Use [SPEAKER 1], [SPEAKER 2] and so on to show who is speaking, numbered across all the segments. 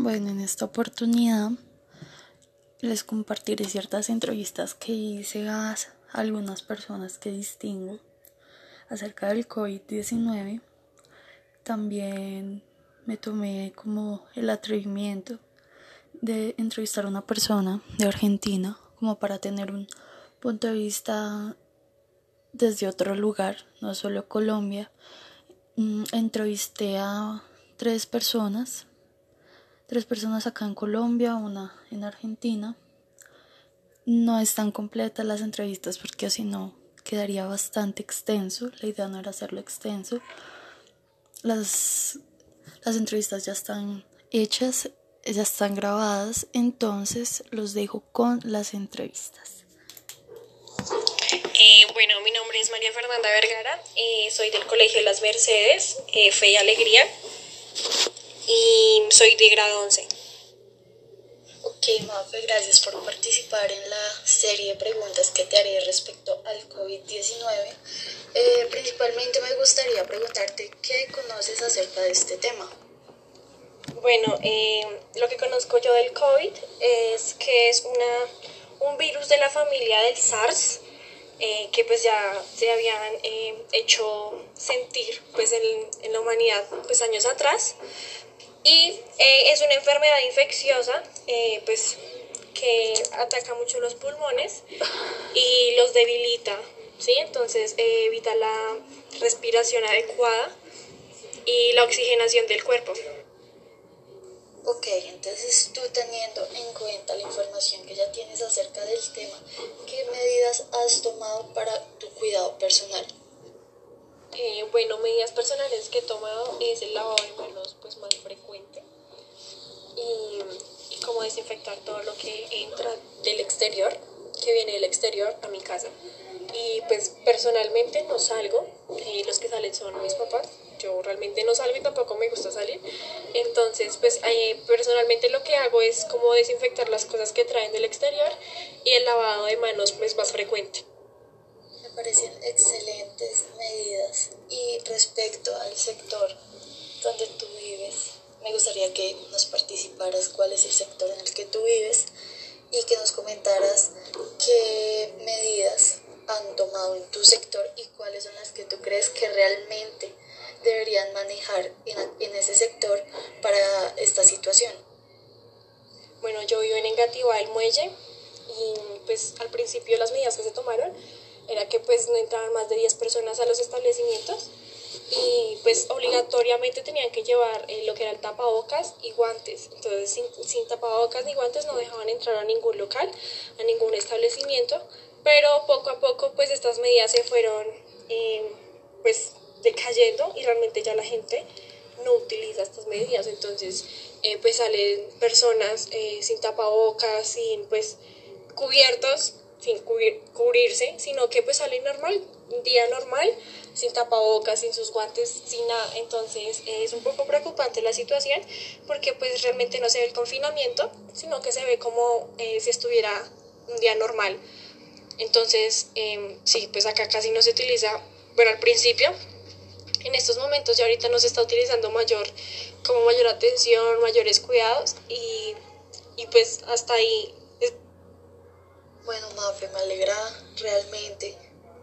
[SPEAKER 1] Bueno, en esta oportunidad les compartiré ciertas entrevistas que hice a algunas personas que distingo acerca del COVID-19. También me tomé como el atrevimiento de entrevistar a una persona de Argentina como para tener un punto de vista desde otro lugar, no solo Colombia. Mm, entrevisté a tres personas tres personas acá en Colombia, una en Argentina. No están completas las entrevistas porque así no quedaría bastante extenso. La idea no era hacerlo extenso. Las, las entrevistas ya están hechas, ya están grabadas, entonces los dejo con las entrevistas.
[SPEAKER 2] Eh, bueno, mi nombre es María Fernanda Vergara, eh, soy del Colegio Las Mercedes, eh, Fe y Alegría y soy de grado 11.
[SPEAKER 3] Ok, Mafe, gracias por participar en la serie de preguntas que te haré respecto al COVID-19. Eh, principalmente me gustaría preguntarte qué conoces acerca de este tema.
[SPEAKER 2] Bueno, eh, lo que conozco yo del COVID es que es una, un virus de la familia del SARS, eh, que pues ya se habían hecho sentir pues en, en, la humanidad pues años atrás y eh, es una enfermedad infecciosa, eh, pues que ataca mucho los pulmones y los debilita, ¿sí? Entonces eh, evita la respiración adecuada y la oxigenación del cuerpo.
[SPEAKER 3] Ok, entonces tú teniendo en cuenta la información que ya tienes acerca del tema, ¿qué medidas has tomado para tu cuidado personal?
[SPEAKER 2] Eh, bueno, medidas personales que he tomado es el lavado de manos pues más frecuente y, y como desinfectar todo lo que entra del exterior, que viene del exterior a mi casa. Y pues personalmente no salgo, y los que salen son mis papás, yo realmente no salgo y tampoco me gusta salir. Entonces, pues eh, personalmente lo que hago es como desinfectar las cosas que traen del exterior y el lavado de manos pues más frecuente
[SPEAKER 3] parecen excelentes medidas. Y respecto al sector donde tú vives, me gustaría que nos participaras cuál es el sector en el que tú vives y que nos comentaras qué medidas han tomado en tu sector y cuáles son las que tú crees que realmente deberían manejar en, en ese sector para esta situación.
[SPEAKER 2] Bueno, yo vivo en Engativá, el muelle, y pues al principio las medidas que se tomaron era que pues no entraban más de 10 personas a los establecimientos y pues obligatoriamente tenían que llevar eh, lo que era el tapabocas y guantes. Entonces sin, sin, tapabocas ni guantes no dejaban entrar a ningún local, a ningún establecimiento, pero poco a poco pues estas medidas se fueron eh, pues decayendo y realmente ya la gente no utiliza estas medidas. Entonces eh, pues salen personas sin tapabocas, sin pues cubiertos sin cubrirse, sino que pues sale normal, un día normal, sin tapabocas, sin sus guantes, sin nada. Entonces es un poco preocupante la situación porque pues realmente no se ve el confinamiento, sino que se ve como eh, si estuviera un día normal. Entonces, eh, sí, pues acá casi no se utiliza, bueno, al principio, en estos momentos ya ahorita no se está utilizando mayor, como mayor atención, mayores cuidados y, y pues hasta ahí
[SPEAKER 3] bueno, Mafe, me alegra realmente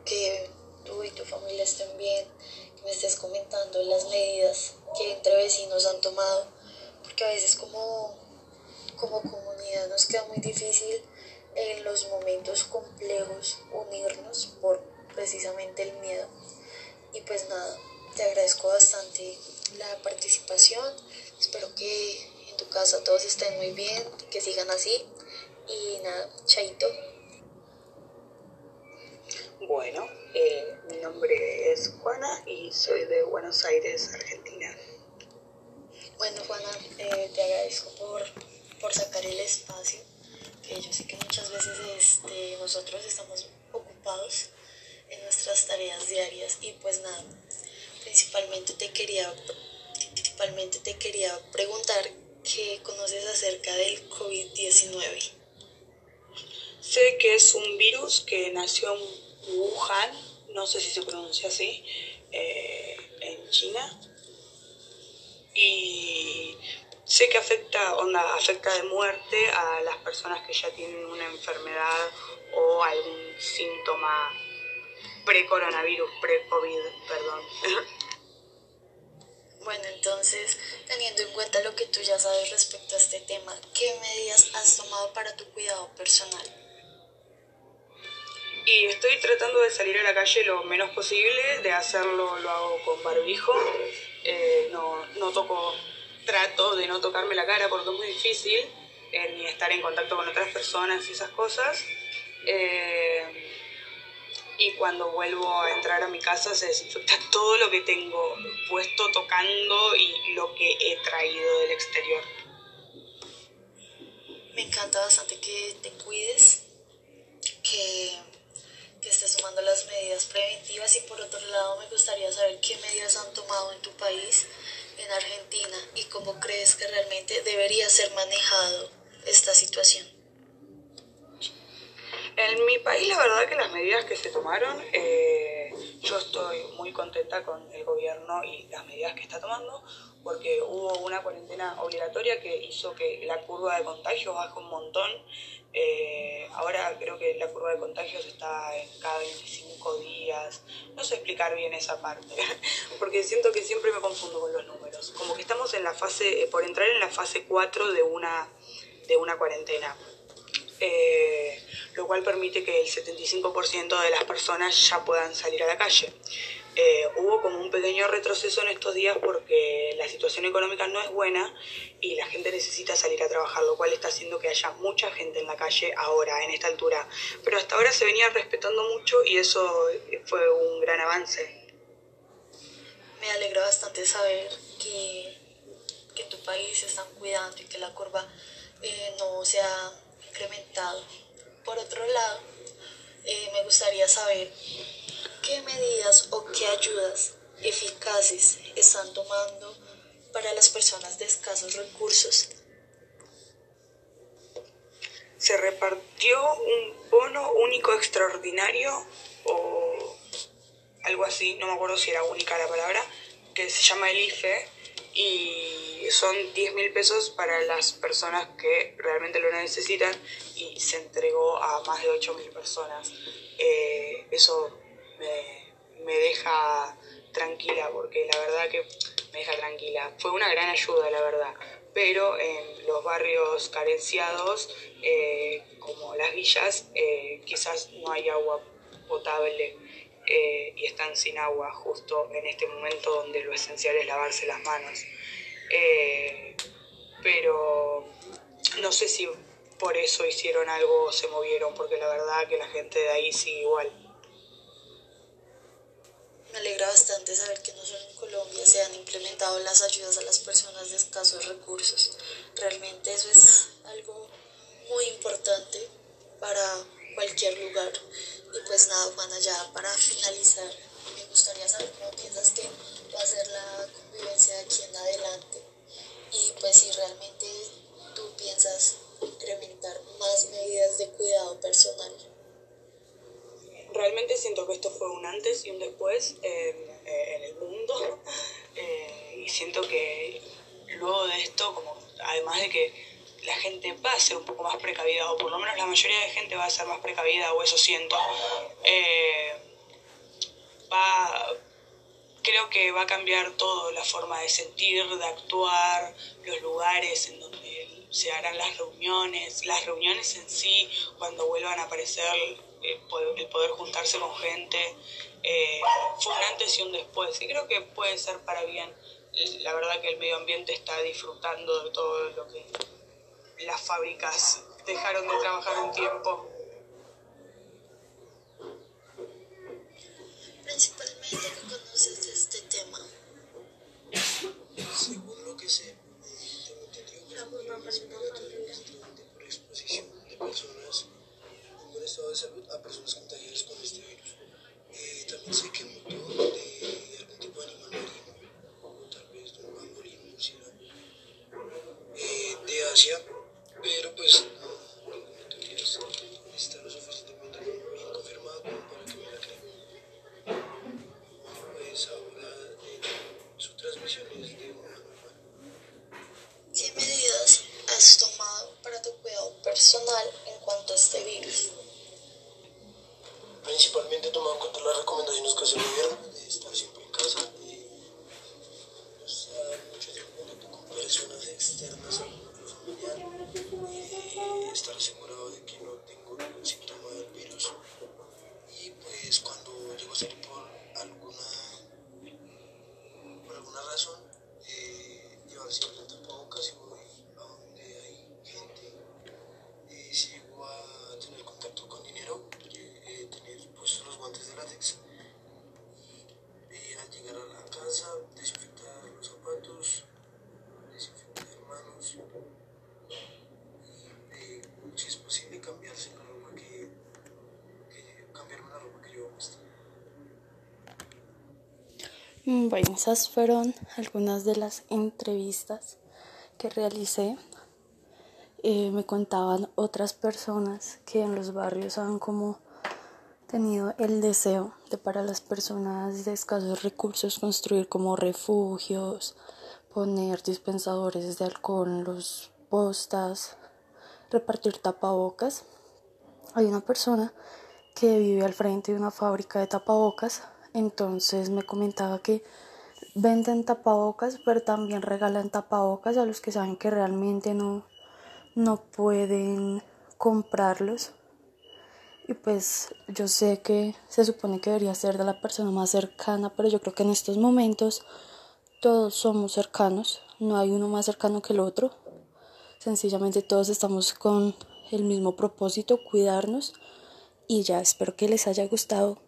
[SPEAKER 3] que tú y tu familia estén bien, que me estés comentando las medidas que entre vecinos han tomado, porque a veces como, como comunidad nos queda muy difícil en los momentos complejos unirnos por precisamente el miedo. Y pues nada, te agradezco bastante la participación, espero que en tu casa todos estén muy bien, que sigan así y nada, chaito.
[SPEAKER 4] Bueno, eh, mi nombre es Juana y soy de Buenos Aires, Argentina.
[SPEAKER 3] Bueno, Juana, eh, te agradezco por, por, sacar el espacio, que yo sé que muchas veces este, nosotros estamos ocupados en nuestras tareas diarias y pues nada, principalmente te quería, principalmente te quería preguntar qué conoces acerca del COVID-19.
[SPEAKER 4] Sé que es un virus que nació Wuhan, no sé si se pronuncia así, eh, en China. Y sé que afecta, onda, afecta de muerte a las personas que ya tienen una enfermedad o algún síntoma pre-coronavirus, pre-COVID, perdón.
[SPEAKER 3] Bueno, entonces, teniendo en cuenta lo que tú ya sabes respecto a este tema, ¿qué medidas has tomado para tu cuidado personal?
[SPEAKER 4] Y estoy tratando de salir a la calle lo menos posible, de hacerlo lo hago con barbijo, eh, no, no toco, trato de no tocarme la cara porque es muy difícil, eh, ni estar en contacto con otras personas y esas cosas. Eh, y cuando vuelvo a entrar a mi casa se desinfecta todo lo que tengo puesto tocando y lo que he traído del exterior.
[SPEAKER 3] Me encanta bastante que te cuides, que, que estés tomando las medidas preventivas y por otro lado me gustaría saber qué medidas han tomado en tu país, en Argentina, y cómo crees que realmente debería ser manejado esta situación.
[SPEAKER 4] En mi país, la verdad que las medidas que se tomaron, eh, yo estoy muy contenta con el gobierno y las medidas que está tomando, porque hubo una cuarentena obligatoria que hizo que la curva de contagios baje un montón. Eh, creo que la curva de contagios está en cada 25 días. No sé explicar bien esa parte, porque siento que siempre me confundo con los números. Como que estamos en la fase, eh, por entrar en la fase 4 de una, de una cuarentena. Eh, lo cual permite que el 75% de las personas ya puedan salir a la calle. Eh, hubo como un pequeño retroceso en estos días porque la situación económica no es buena y la gente necesita salir a trabajar, lo cual está haciendo que haya mucha gente en la calle ahora, en esta altura. Pero hasta ahora se venía respetando mucho y eso fue un gran avance.
[SPEAKER 3] Me alegra bastante saber que, que tu país se están cuidando y que la curva eh, no se ha incrementado. Por otro lado, eh, me gustaría saber qué medidas o qué ayudas eficaces están tomando para las personas de escasos recursos.
[SPEAKER 4] Se repartió un bono único extraordinario o algo así, no me acuerdo si era única la palabra, que se llama el IFE y son 10 mil pesos para las personas que realmente lo necesitan y se entregó a más de 8 mil personas. Eh, eso me, me, deja tranquila porque la verdad que me deja tranquila. Fue una gran ayuda, la verdad. Pero en los barrios carenciados, eh, como las villas, eh, quizás no hay agua potable eh, y están sin agua justo en este momento donde lo esencial es lavarse las manos. Pero no sé si por eso hicieron algo o se movieron, porque la verdad que la gente de ahí sigue igual.
[SPEAKER 3] Me alegra bastante saber que no solo en Colombia se han implementado las ayudas a las personas de escasos recursos. Realmente eso es algo muy importante para cualquier lugar. Y pues nada, Juana, ya para finalizar, me gustaría saber cómo piensas que va a ser la convivencia de aquí en adelante. Y pues si realmente tú piensas incrementar más medidas de cuidado personal.
[SPEAKER 4] Siento que esto fue un antes y un después en, en el mundo. Eh, y siento que luego de esto, como además de que la gente va a ser un poco más precavida, o por lo menos la mayoría de gente va a ser más precavida, o eso siento. Eh, va, creo que va a cambiar todo, la forma de sentir, de actuar, los lugares en donde se harán las reuniones, las reuniones en sí, cuando vuelvan a aparecer, eh, el poder juntarse con gente, eh, fue un antes y un después, y creo que puede ser para bien. La verdad que el medio ambiente está disfrutando de todo lo que las fábricas dejaron de trabajar un tiempo.
[SPEAKER 3] Principalmente, ¿qué conoces de este tema?
[SPEAKER 5] Según lo que sé, tengo entendido que por exposición de personas estado de salud a personas contagiadas con este virus. Eh, también sé que mutó de algún tipo de animal marino, o tal vez de un pangolín, murciélago, eh, de Asia pero pues no, ninguna teoría está lo suficientemente bien confirmado como para que me la crean. Pues ahora eh, su transmisión es de humano a humano.
[SPEAKER 3] ¿Qué
[SPEAKER 6] personal en cuanto a este virus?
[SPEAKER 5] Principalmente tomando en cuenta las recomendaciones que hace el gobierno de estar siempre en casa y no estar con personas externas al núcleo familiar y estar asegurado de que no tengo ningún síntoma del virus. Y pues cuando llego a salir por alguna, por alguna razón, eh, llevar siempre el tapabocas y voy a donde hay gente. Y si llego a tener contacto con dinero, eh, tener puestos los guantes de látex. Y al llegar a la casa, desinfectar los zapatos, desinfectar manos. Y eh, si es posible, cambiarse la ropa que, que cambiarme la ropa que llevo puesta.
[SPEAKER 3] Mm, Bueno, esas fueron algunas de las entrevistas que realicé. Eh, me contaban otras personas que en los barrios han como tenido el deseo de para las personas de escasos recursos construir como refugios, poner dispensadores de alcohol los postas, repartir tapabocas. Hay una persona que vive al frente de una fábrica de tapabocas, entonces me comentaba que venden tapabocas, pero también regalan tapabocas a los que saben que realmente no, no pueden comprarlos. Y pues yo sé que se supone que debería ser de la persona más cercana, pero yo creo que en estos momentos todos somos cercanos, no hay uno más cercano que el otro. Sencillamente todos estamos con el mismo propósito, cuidarnos. Y ya espero que les haya gustado